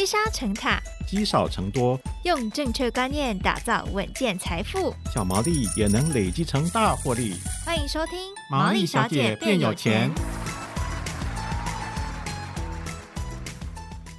积沙成塔，积少成多，用正确观念打造稳健财富，小毛利也能累积成大获利。欢迎收听《毛利小姐变有钱》。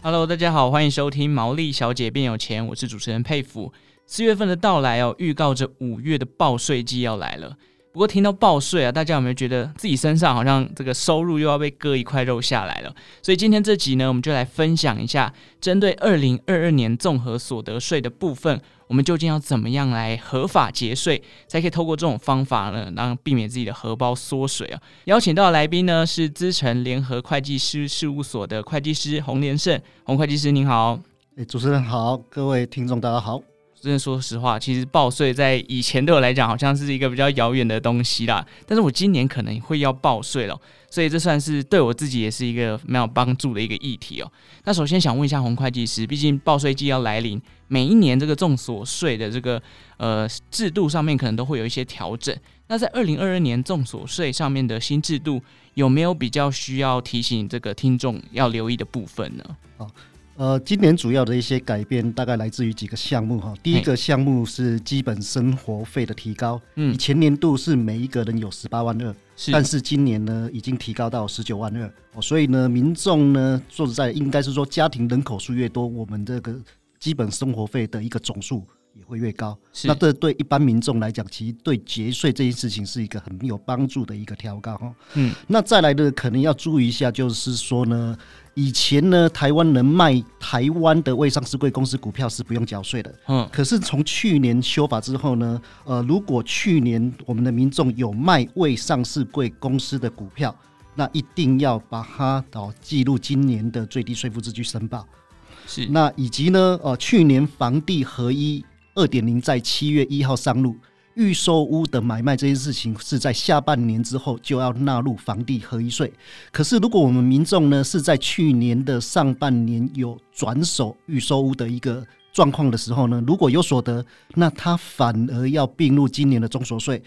Hello，大家好，欢迎收听《毛利小姐变有钱》，我是主持人佩服。四月份的到来哦，预告着五月的报税季要来了。不过听到报税啊，大家有没有觉得自己身上好像这个收入又要被割一块肉下来了？所以今天这集呢，我们就来分享一下针对二零二二年综合所得税的部分，我们究竟要怎么样来合法节税，才可以透过这种方法呢，让避免自己的荷包缩水啊？邀请到的来宾呢是资诚联合会计师事务所的会计师洪连胜，洪会计师您好。哎，主持人好，各位听众大家好。真的说实话，其实报税在以前对我来讲好像是一个比较遥远的东西啦。但是我今年可能会要报税了，所以这算是对我自己也是一个蛮有帮助的一个议题哦。那首先想问一下洪会计师，毕竟报税季要来临，每一年这个综所税的这个呃制度上面可能都会有一些调整。那在二零二二年综所税上面的新制度，有没有比较需要提醒这个听众要留意的部分呢？好。呃，今年主要的一些改变大概来自于几个项目哈。第一个项目是基本生活费的提高，嗯，以前年度是每一个人有十八万二，但是今年呢已经提高到十九万二。哦，所以呢，民众呢说实在应该是说家庭人口数越多，我们这个基本生活费的一个总数也会越高。那这对一般民众来讲，其实对节税这件事情是一个很有帮助的一个调高哈。嗯，那再来的可能要注意一下，就是说呢。以前呢，台湾能卖台湾的未上市贵公司股票是不用缴税的。嗯，可是从去年修法之后呢，呃，如果去年我们的民众有卖未上市贵公司的股票，那一定要把它哦记录今年的最低税负制去申报。是，那以及呢，呃，去年房地合一二点零在七月一号上路。预售屋的买卖这件事情是在下半年之后就要纳入房地合一税。可是，如果我们民众呢是在去年的上半年有转手预售屋的一个状况的时候呢，如果有所得，那他反而要并入今年的中所税。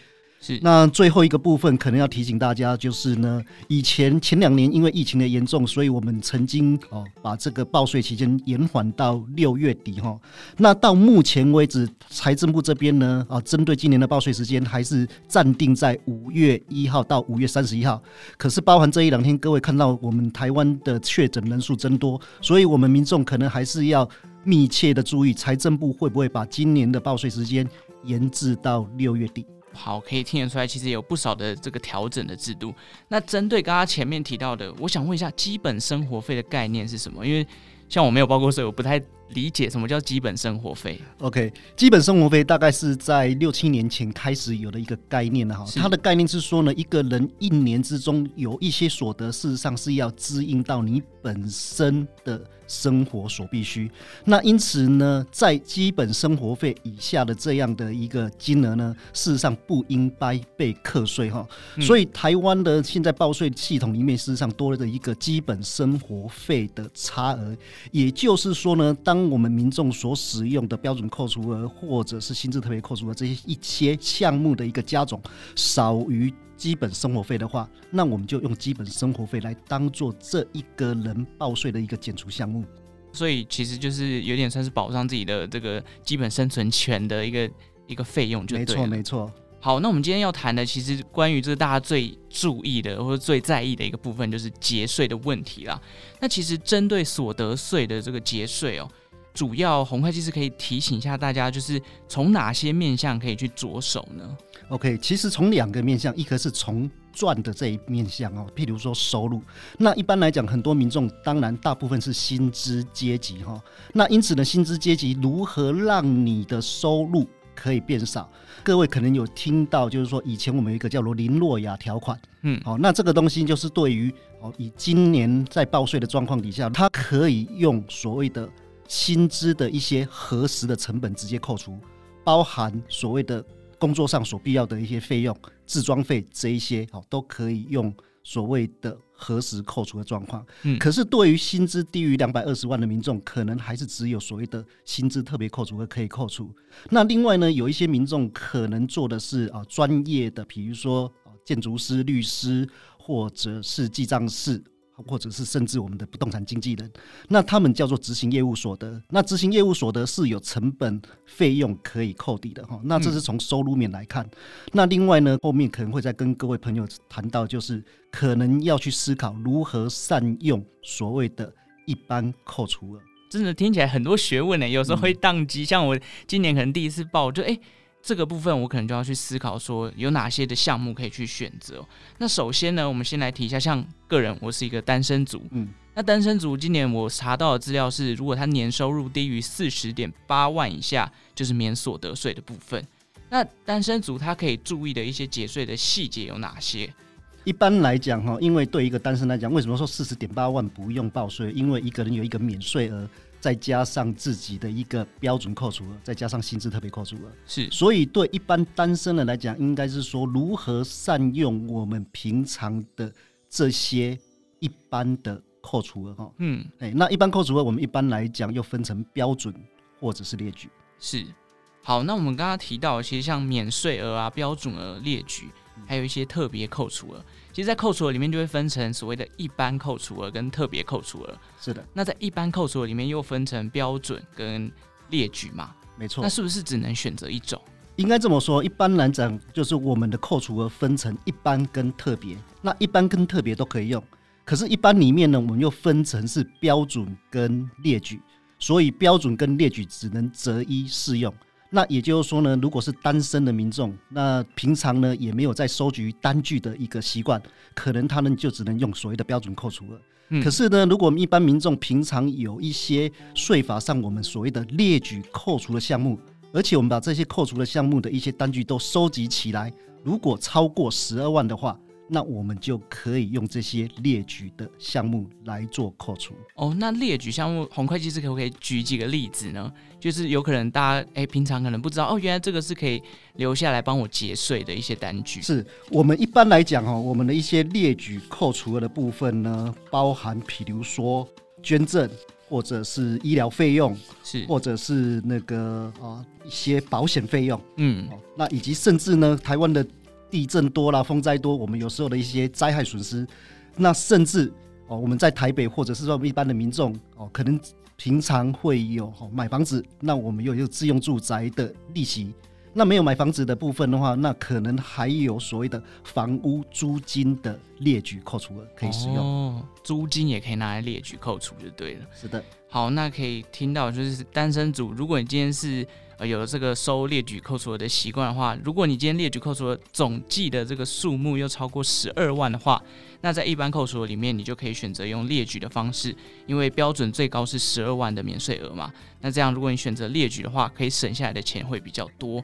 那最后一个部分可能要提醒大家，就是呢，以前前两年因为疫情的严重，所以我们曾经哦把这个报税期间延缓到六月底哈。那到目前为止，财政部这边呢啊，针对今年的报税时间还是暂定在五月一号到五月三十一号。可是包含这一两天，各位看到我们台湾的确诊人数增多，所以我们民众可能还是要密切的注意，财政部会不会把今年的报税时间延至到六月底。好，可以听得出来，其实有不少的这个调整的制度。那针对刚刚前面提到的，我想问一下，基本生活费的概念是什么？因为像我没有报过税，我不太理解什么叫基本生活费。OK，基本生活费大概是在六七年前开始有的一个概念的哈。它的概念是说呢，一个人一年之中有一些所得，事实上是要支应到你本身的。生活所必须，那因此呢，在基本生活费以下的这样的一个金额呢，事实上不应该被课税哈。所以台湾的现在报税系统里面，事实上多了的一个基本生活费的差额，也就是说呢，当我们民众所使用的标准扣除额或者是薪资特别扣除额这些一些项目的一个加总少于。基本生活费的话，那我们就用基本生活费来当做这一个人报税的一个减除项目，所以其实就是有点算是保障自己的这个基本生存权的一个一个费用就没错没错。好，那我们今天要谈的，其实关于这个大家最注意的或者最在意的一个部分，就是节税的问题啦。那其实针对所得税的这个节税哦。主要洪会计师可以提醒一下大家，就是从哪些面向可以去着手呢？OK，其实从两个面向，一个是从赚的这一面向哦，譬如说收入。那一般来讲，很多民众当然大部分是薪资阶级哈。那因此呢，薪资阶级如何让你的收入可以变少？各位可能有听到，就是说以前我们有一个叫做林洛亚条款，嗯，好，那这个东西就是对于哦，以今年在报税的状况底下，它可以用所谓的。薪资的一些核实的成本直接扣除，包含所谓的工作上所必要的一些费用、置装费这一些，哦，都可以用所谓的核实扣除的状况。嗯，可是对于薪资低于两百二十万的民众，可能还是只有所谓的薪资特别扣除额可以扣除。那另外呢，有一些民众可能做的是啊专业的，比如说建筑师、律师或者是记账师。或者是甚至我们的不动产经纪人，那他们叫做执行业务所得。那执行业务所得是有成本费用可以扣抵的哈。那这是从收入面来看。那另外呢，后面可能会再跟各位朋友谈到，就是可能要去思考如何善用所谓的一般扣除额。真的听起来很多学问呢，有时候会宕机。像我今年可能第一次报，就哎。这个部分我可能就要去思考，说有哪些的项目可以去选择。那首先呢，我们先来提一下，像个人，我是一个单身族，嗯，那单身族今年我查到的资料是，如果他年收入低于四十点八万以下，就是免所得税的部分。那单身族他可以注意的一些节税的细节有哪些？一般来讲哈，因为对一个单身来讲，为什么说四十点八万不用报税？因为一个人有一个免税额。再加上自己的一个标准扣除额，再加上薪资特别扣除额，是，所以对一般单身人来讲，应该是说如何善用我们平常的这些一般的扣除额哈。嗯，哎，那一般扣除额我们一般来讲又分成标准或者是列举。是，好，那我们刚刚提到，一些像免税额啊、标准额、列举，还有一些特别扣除额。其实，在扣除额里面就会分成所谓的一般扣除额跟特别扣除额。是的。那在一般扣除额里面又分成标准跟列举嘛？没错。那是不是只能选择一种？应该这么说，一般来讲，就是我们的扣除额分成一般跟特别。那一般跟特别都可以用，可是，一般里面呢，我们又分成是标准跟列举，所以标准跟列举只能择一适用。那也就是说呢，如果是单身的民众，那平常呢也没有在收集单据的一个习惯，可能他们就只能用所谓的标准扣除额。嗯、可是呢，如果我们一般民众平常有一些税法上我们所谓的列举扣除的项目，而且我们把这些扣除的项目的一些单据都收集起来，如果超过十二万的话。那我们就可以用这些列举的项目来做扣除哦。那列举项目，洪会计师可不可以举几个例子呢？就是有可能大家哎，平常可能不知道哦，原来这个是可以留下来帮我节税的一些单据。是我们一般来讲哦，我们的一些列举扣除额的部分呢，包含比如说捐赠，或者是医疗费用，是或者是那个啊一些保险费用，嗯，那以及甚至呢，台湾的。地震多啦，风灾多，我们有时候的一些灾害损失，那甚至哦，我们在台北或者是说一般的民众哦，可能平常会有哦买房子，那我们又有自用住宅的利息，那没有买房子的部分的话，那可能还有所谓的房屋租金的列举扣除额可以使用。哦，租金也可以拿来列举扣除就对了。是的，好，那可以听到就是单身组，如果你今天是。呃，有了这个收列举扣除额的习惯的话，如果你今天列举扣除额总计的这个数目又超过十二万的话，那在一般扣除额里面，你就可以选择用列举的方式，因为标准最高是十二万的免税额嘛。那这样，如果你选择列举的话，可以省下来的钱会比较多。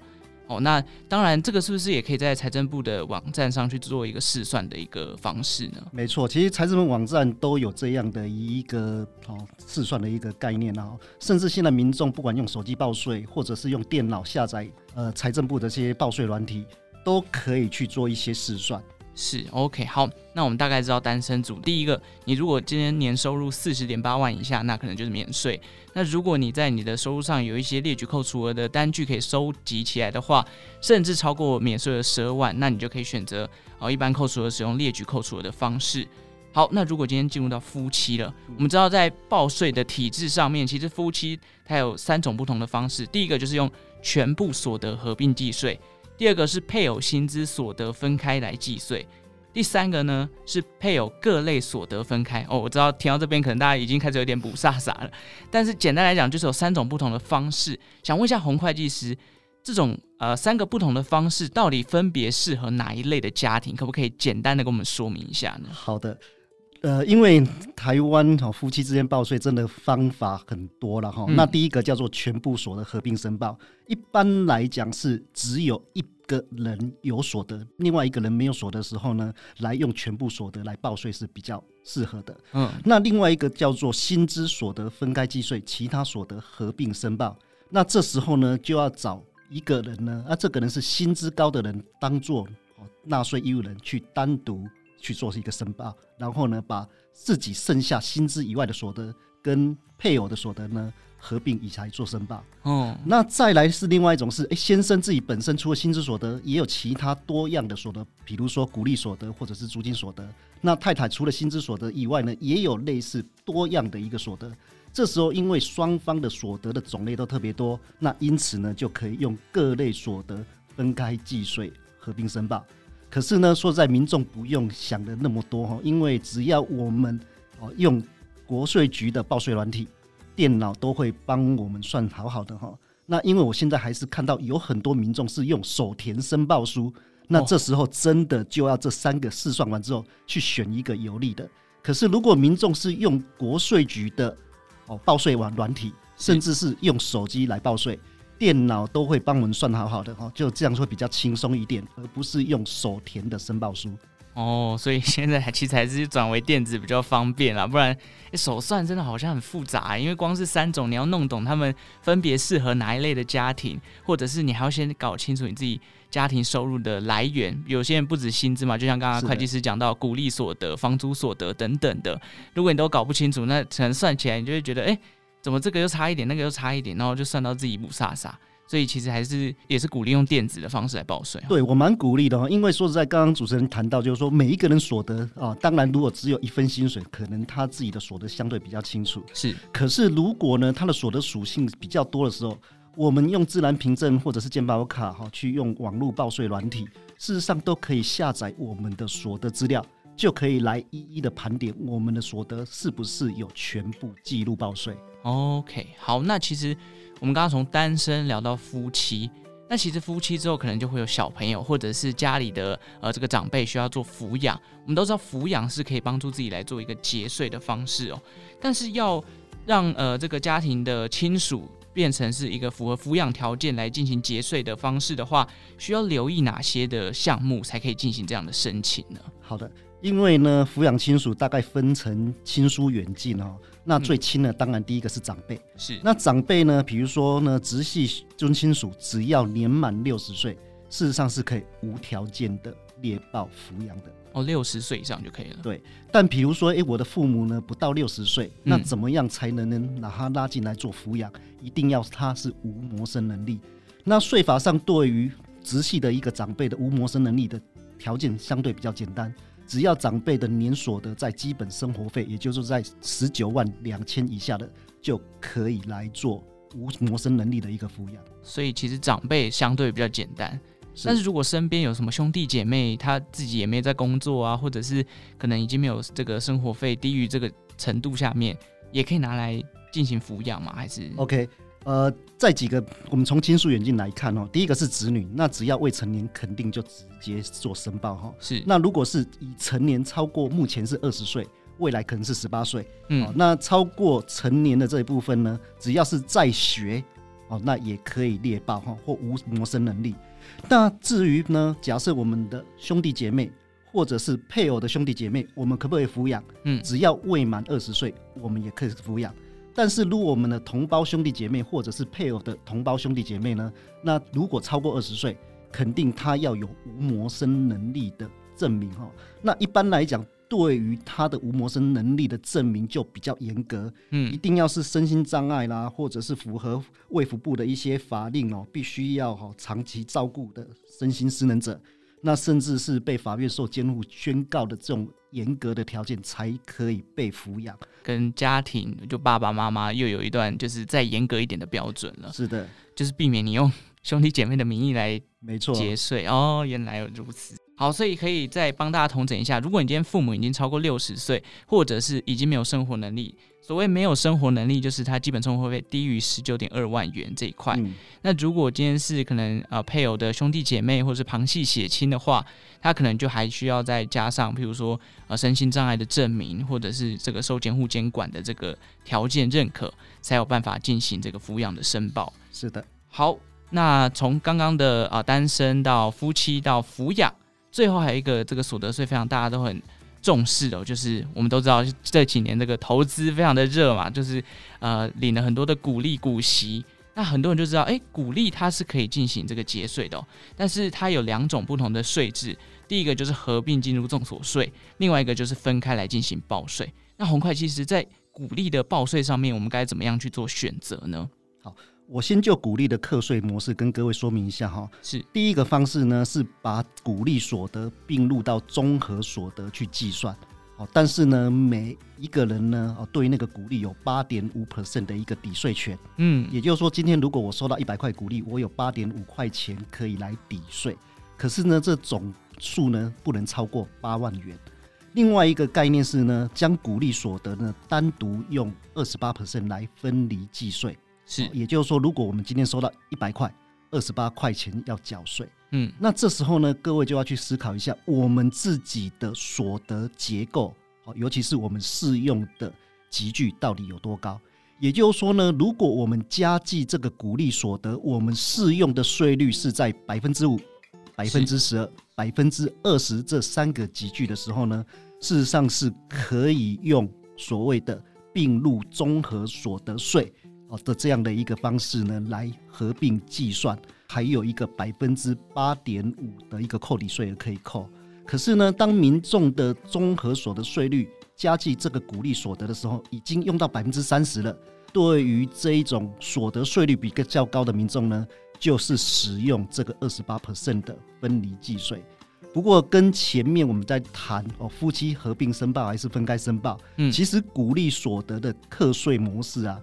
哦，那当然，这个是不是也可以在财政部的网站上去做一个试算的一个方式呢？没错，其实财政部网站都有这样的一个哦试算的一个概念啊，甚至现在民众不管用手机报税，或者是用电脑下载呃财政部的这些报税软体，都可以去做一些试算。是 OK 好，那我们大概知道单身族，第一个，你如果今天年收入四十点八万以下，那可能就是免税。那如果你在你的收入上有一些列举扣除额的单据可以收集起来的话，甚至超过免税额十二万，那你就可以选择哦一般扣除额使用列举扣除额的方式。好，那如果今天进入到夫妻了，我们知道在报税的体制上面，其实夫妻它有三种不同的方式，第一个就是用全部所得合并计税。第二个是配偶薪资所得分开来计税，第三个呢是配偶各类所得分开。哦，我知道听到这边可能大家已经开始有点雾煞煞了，但是简单来讲就是有三种不同的方式。想问一下洪会计师，这种呃三个不同的方式到底分别适合哪一类的家庭？可不可以简单的跟我们说明一下呢？好的。呃，因为台湾哈夫妻之间报税真的方法很多了哈。嗯、那第一个叫做全部所得合并申报，一般来讲是只有一个人有所得，另外一个人没有所得的时候呢，来用全部所得来报税是比较适合的。嗯，那另外一个叫做薪资所得分开计税，其他所得合并申报。那这时候呢，就要找一个人呢，啊，这个人是薪资高的人，当做纳税义务人去单独。去做一个申报，然后呢，把自己剩下薪资以外的所得跟配偶的所得呢合并以才做申报。哦，那再来是另外一种是，哎，先生自己本身除了薪资所得，也有其他多样的所得，比如说股利所得或者是租金所得。那太太除了薪资所得以外呢，也有类似多样的一个所得。这时候因为双方的所得的种类都特别多，那因此呢就可以用各类所得分开计税、合并申报。可是呢，说在民众不用想的那么多哈，因为只要我们哦用国税局的报税软体，电脑都会帮我们算好好的哈。那因为我现在还是看到有很多民众是用手填申报书，那这时候真的就要这三个试算完之后去选一个有利的。可是如果民众是用国税局的哦报税网软体，甚至是用手机来报税。电脑都会帮我们算好好的哦，就这样会比较轻松一点，而不是用手填的申报书。哦，所以现在其实还是转为电子比较方便啦，不然手算真的好像很复杂，因为光是三种你要弄懂他们分别适合哪一类的家庭，或者是你还要先搞清楚你自己家庭收入的来源。有些人不止薪资嘛，就像刚刚会计师讲到鼓励所得、房租所得等等的，如果你都搞不清楚，那可能算起来你就会觉得哎。欸怎么这个又差一点，那个又差一点，然后就算到自己雾煞煞。所以其实还是也是鼓励用电子的方式来报税。对，我蛮鼓励的哈，因为说实在，刚刚主持人谈到就是说，每一个人所得啊，当然如果只有一份薪水，可能他自己的所得相对比较清楚。是，可是如果呢，他的所得属性比较多的时候，我们用自然凭证或者是健保卡哈，去用网络报税软体，事实上都可以下载我们的所得资料。就可以来一一的盘点我们的所得是不是有全部记录报税。OK，好，那其实我们刚刚从单身聊到夫妻，那其实夫妻之后可能就会有小朋友，或者是家里的呃这个长辈需要做抚养。我们都知道抚养是可以帮助自己来做一个节税的方式哦，但是要让呃这个家庭的亲属变成是一个符合抚养条件来进行节税的方式的话，需要留意哪些的项目才可以进行这样的申请呢？好的。因为呢，抚养亲属大概分成亲疏远近哦。那最亲的当然第一个是长辈，是。那长辈呢，比如说呢，直系尊亲属只要年满六十岁，事实上是可以无条件的列报抚养的。哦，六十岁以上就可以了。对。但比如说，哎，我的父母呢不到六十岁，那怎么样才能能把他拉进来做抚养？嗯。一定要他是无谋生能力。那税法上对于直系的一个长辈的无谋生能力的条件相对比较简单。只要长辈的年所得在基本生活费，也就是在十九万两千以下的，就可以来做无谋生能力的一个抚养。所以其实长辈相对比较简单，但是如果身边有什么兄弟姐妹，他自己也没在工作啊，或者是可能已经没有这个生活费低于这个程度下面，也可以拿来进行抚养吗？还是 OK？呃，在几个，我们从亲属远近来看哦。第一个是子女，那只要未成年，肯定就直接做申报哈。是。那如果是已成年，超过目前是二十岁，未来可能是十八岁，嗯，那超过成年的这一部分呢，只要是在学哦，那也可以列报哈，或无谋生能力。那至于呢，假设我们的兄弟姐妹或者是配偶的兄弟姐妹，我们可不可以抚养？嗯，只要未满二十岁，我们也可以抚养。但是，如果我们的同胞兄弟姐妹或者是配偶的同胞兄弟姐妹呢，那如果超过二十岁，肯定他要有无谋生能力的证明哈。那一般来讲，对于他的无谋生能力的证明就比较严格，嗯，一定要是身心障碍啦，或者是符合卫福部的一些法令哦，必须要哈长期照顾的身心失能者。那甚至是被法院受监护宣告的这种严格的条件，才可以被抚养。跟家庭就爸爸妈妈又有一段就是再严格一点的标准了。是的，就是避免你用兄弟姐妹的名义来没错节税哦。原来如此。好，所以可以再帮大家统整一下，如果你今天父母已经超过六十岁，或者是已经没有生活能力。所谓没有生活能力，就是他基本生活费低于十九点二万元这一块。嗯。那如果今天是可能呃配偶的兄弟姐妹或是旁系血亲的话，他可能就还需要再加上，譬如说呃身心障碍的证明，或者是这个受监护监管的这个条件认可，才有办法进行这个抚养的申报。是的。好，那从刚刚的啊、单身到夫妻到抚养，最后还有一个这个所得税，非常大家都很。重视的，就是我们都知道这几年这个投资非常的热嘛，就是呃领了很多的股利股息，那很多人就知道，哎，股利它是可以进行这个节税的哦，但是它有两种不同的税制，第一个就是合并进入综所税，另外一个就是分开来进行报税。那红会其实在股利的报税上面，我们该怎么样去做选择呢？好，我先就股利的课税模式跟各位说明一下哈。是第一个方式呢，是把股利所得并入到综合所得去计算。哦但是呢，每一个人呢，哦，对于那个股利有八点五 percent 的一个抵税权。嗯，也就是说，今天如果我收到一百块股利，我有八点五块钱可以来抵税。可是呢，这总数呢不能超过八万元。另外一个概念是呢，将股利所得呢单独用二十八 percent 来分离计税。是，也就是说，如果我们今天收到一百块，二十八块钱要缴税。嗯，那这时候呢，各位就要去思考一下我们自己的所得结构，好，尤其是我们适用的集聚到底有多高。也就是说呢，如果我们加计这个股利所得，我们适用的税率是在百分之五、百分之十二、百分之二十这三个集聚的时候呢，事实上是可以用所谓的并入综合所得税哦的这样的一个方式呢，来合并计算。还有一个百分之八点五的一个扣抵税额可以扣，可是呢，当民众的综合所得税率加计这个股利所得的时候，已经用到百分之三十了。对于这一种所得税率比较高的民众呢，就是使用这个二十八 percent 的分离计税。不过跟前面我们在谈哦，夫妻合并申报还是分开申报，嗯，其实股利所得的课税模式啊，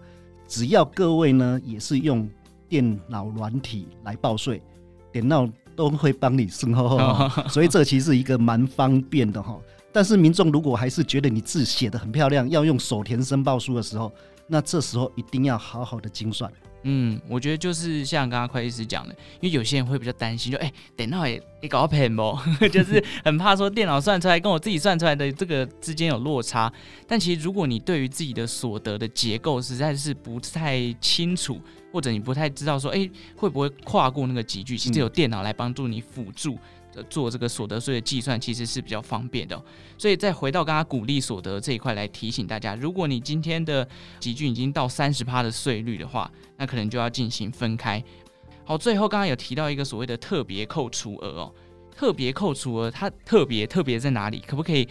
只要各位呢也是用。电脑软体来报税，点到都会帮你审核，所以这其实是一个蛮方便的哈。但是民众如果还是觉得你字写得很漂亮，要用手填申报书的时候，那这时候一定要好好的精算。嗯，我觉得就是像刚刚会计师讲的，因为有些人会比较担心，就哎，电脑也也搞偏不，就是很怕说电脑算出来跟我自己算出来的这个之间有落差。但其实如果你对于自己的所得的结构实在是不太清楚，或者你不太知道说，哎，会不会跨过那个级距，其实有电脑来帮助你辅助。做这个所得税的计算其实是比较方便的，所以再回到刚刚鼓励所得这一块来提醒大家，如果你今天的集聚已经到三十趴的税率的话，那可能就要进行分开。好，最后刚刚有提到一个所谓的特别扣除额哦，特别扣除额它特别特别在哪里？可不可以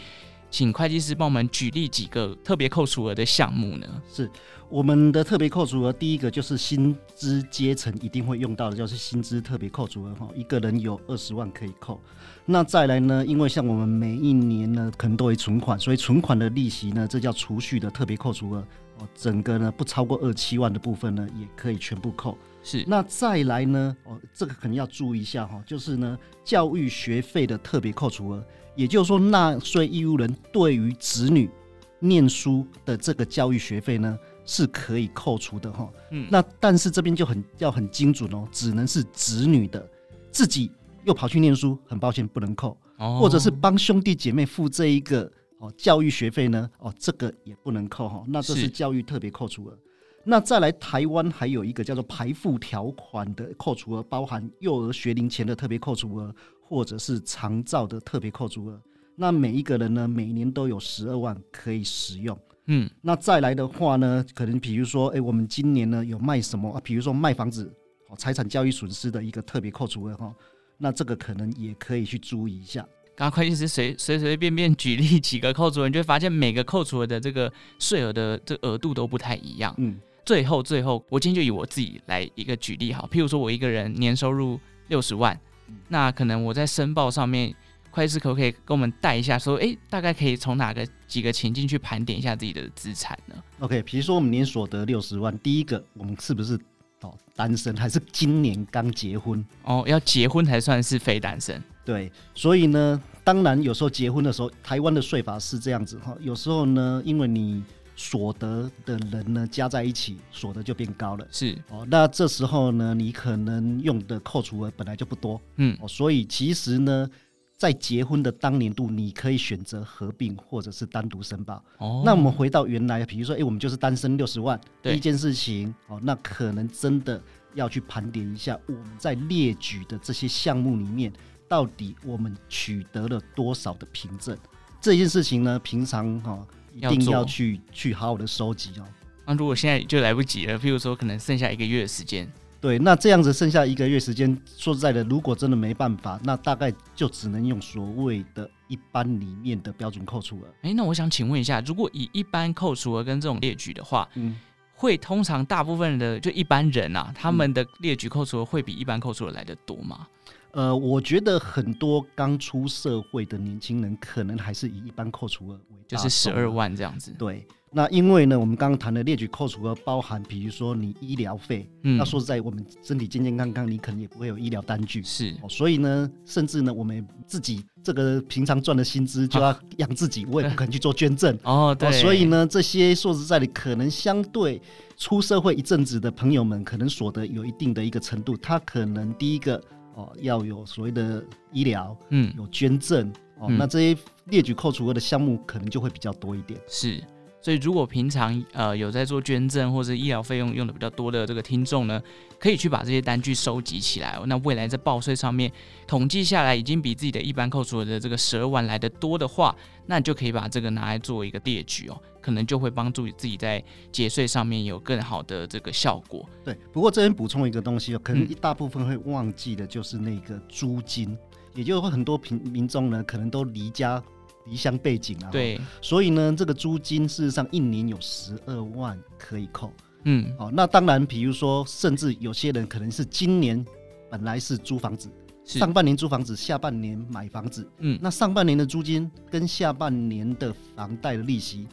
请会计师帮我们举例几个特别扣除额的项目呢？是。我们的特别扣除额，第一个就是薪资阶层一定会用到的，就是薪资特别扣除额哈，一个人有二十万可以扣。那再来呢，因为像我们每一年呢，可能都会存款，所以存款的利息呢，这叫储蓄的特别扣除额哦，整个呢不超过二七万的部分呢，也可以全部扣。是。那再来呢，哦，这个可能要注意一下哈，就是呢，教育学费的特别扣除额，也就是说，纳税义务人对于子女念书的这个教育学费呢。是可以扣除的哈，嗯，那但是这边就很要很精准哦，只能是子女的自己又跑去念书，很抱歉不能扣，哦，或者是帮兄弟姐妹付这一个哦教育学费呢，哦这个也不能扣哈，那这是教育特别扣除额。那再来台湾还有一个叫做排付条款的扣除额，包含幼儿学龄前的特别扣除额，或者是长照的特别扣除额。那每一个人呢，每年都有十二万可以使用。嗯，那再来的话呢，可能比如说，哎、欸，我们今年呢有卖什么啊？比如说卖房子，哦，财产交易损失的一个特别扣除额哈，那这个可能也可以去注意一下。刚刚会计师随随随便便举例几个扣除额，你就会发现每个扣除额的这个税额的这额度都不太一样。嗯，最后最后，我今天就以我自己来一个举例哈，譬如说我一个人年收入六十万，那可能我在申报上面。会计师可不可以跟我们带一下，说，诶，大概可以从哪个几个情境去盘点一下自己的资产呢？OK，比如说我们年所得六十万，第一个我们是不是哦单身，还是今年刚结婚？哦，要结婚才算是非单身。对，所以呢，当然有时候结婚的时候，台湾的税法是这样子哈，有时候呢，因为你所得的人呢加在一起，所得就变高了。是哦，那这时候呢，你可能用的扣除额本来就不多，嗯，哦，所以其实呢。在结婚的当年度，你可以选择合并或者是单独申报。哦，那我们回到原来，比如说，哎、欸，我们就是单身六十万，第一件事情，哦，那可能真的要去盘点一下，我们在列举的这些项目里面，到底我们取得了多少的凭证？这件事情呢，平常哈、哦、一定要去去好好的收集哦。那如果现在就来不及了，譬如说可能剩下一个月的时间，对，那这样子剩下一个月时间，说实在的，如果真的没办法，那大概就只能用所谓的一般里面的标准扣除额。哎，那我想请问一下，如果以一般扣除额跟这种列举的话，嗯，会通常大部分的就一般人啊，他们的列举扣除额会比一般扣除的来的多吗？呃，我觉得很多刚出社会的年轻人，可能还是以一般扣除额为，就是十二万这样子。对，那因为呢，我们刚刚谈的列举扣除额包含，比如说你医疗费，嗯，那说实在，我们身体健健康康，你可能也不会有医疗单据，是、哦。所以呢，甚至呢，我们自己这个平常赚的薪资就要 养自己，我也不可能去做捐赠。哦，对、哦。所以呢，这些说实在的，可能相对出社会一阵子的朋友们，可能所得有一定的一个程度，他可能第一个。哦，要有所谓的医疗，嗯，有捐赠，哦、嗯，那这些列举扣除额的项目可能就会比较多一点。是，所以如果平常呃有在做捐赠或者医疗费用用的比较多的这个听众呢，可以去把这些单据收集起来哦。那未来在报税上面统计下来，已经比自己的一般扣除的这个十二万来的多的话，那你就可以把这个拿来做一个列举哦。可能就会帮助自己在节税上面有更好的这个效果。对，不过这边补充一个东西哦，可能一大部分会忘记的就是那个租金，嗯、也就是说很多平民众呢，可能都离家离乡背景啊。对，所以呢，这个租金事实上一年有十二万可以扣。嗯，好，那当然，比如说，甚至有些人可能是今年本来是租房子，上半年租房子，下半年买房子。嗯，那上半年的租金跟下半年的房贷的利息。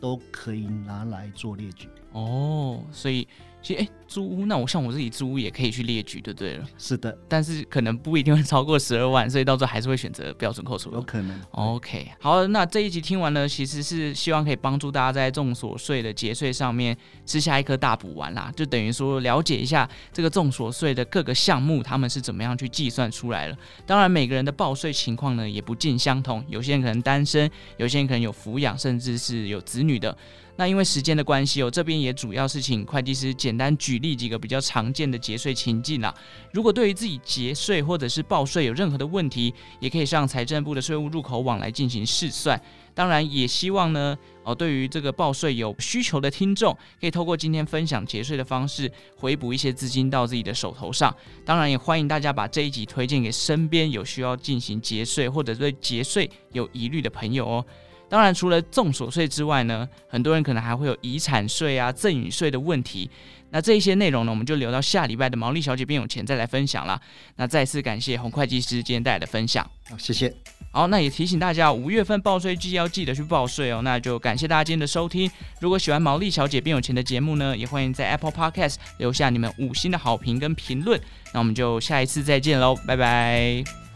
都可以拿来做列举哦，所以。其实，哎，租屋，那我像我自己租屋也可以去列举，对不对了。是的，但是可能不一定会超过十二万，所以到时候还是会选择标准扣除。有可能。OK，好，那这一集听完呢，其实是希望可以帮助大家在众所税的节税上面吃下一颗大补丸啦，就等于说了解一下这个众所税的各个项目，他们是怎么样去计算出来了。当然，每个人的报税情况呢也不尽相同，有些人可能单身，有些人可能有抚养，甚至是有子女的。那因为时间的关系，我这边也主要是请会计师简单举例几个比较常见的节税情境啦。如果对于自己节税或者是报税有任何的问题，也可以上财政部的税务入口网来进行试算。当然，也希望呢，哦，对于这个报税有需求的听众，可以透过今天分享节税的方式，回补一些资金到自己的手头上。当然，也欢迎大家把这一集推荐给身边有需要进行节税或者对节税有疑虑的朋友哦。当然，除了重所税之外呢，很多人可能还会有遗产税啊、赠与税的问题。那这一些内容呢，我们就留到下礼拜的毛利小姐变有钱再来分享啦。那再次感谢洪会计师今天带来的分享。好，谢谢。好，那也提醒大家，五月份报税季要记得去报税哦。那就感谢大家今天的收听。如果喜欢毛利小姐变有钱的节目呢，也欢迎在 Apple Podcast 留下你们五星的好评跟评论。那我们就下一次再见喽，拜拜。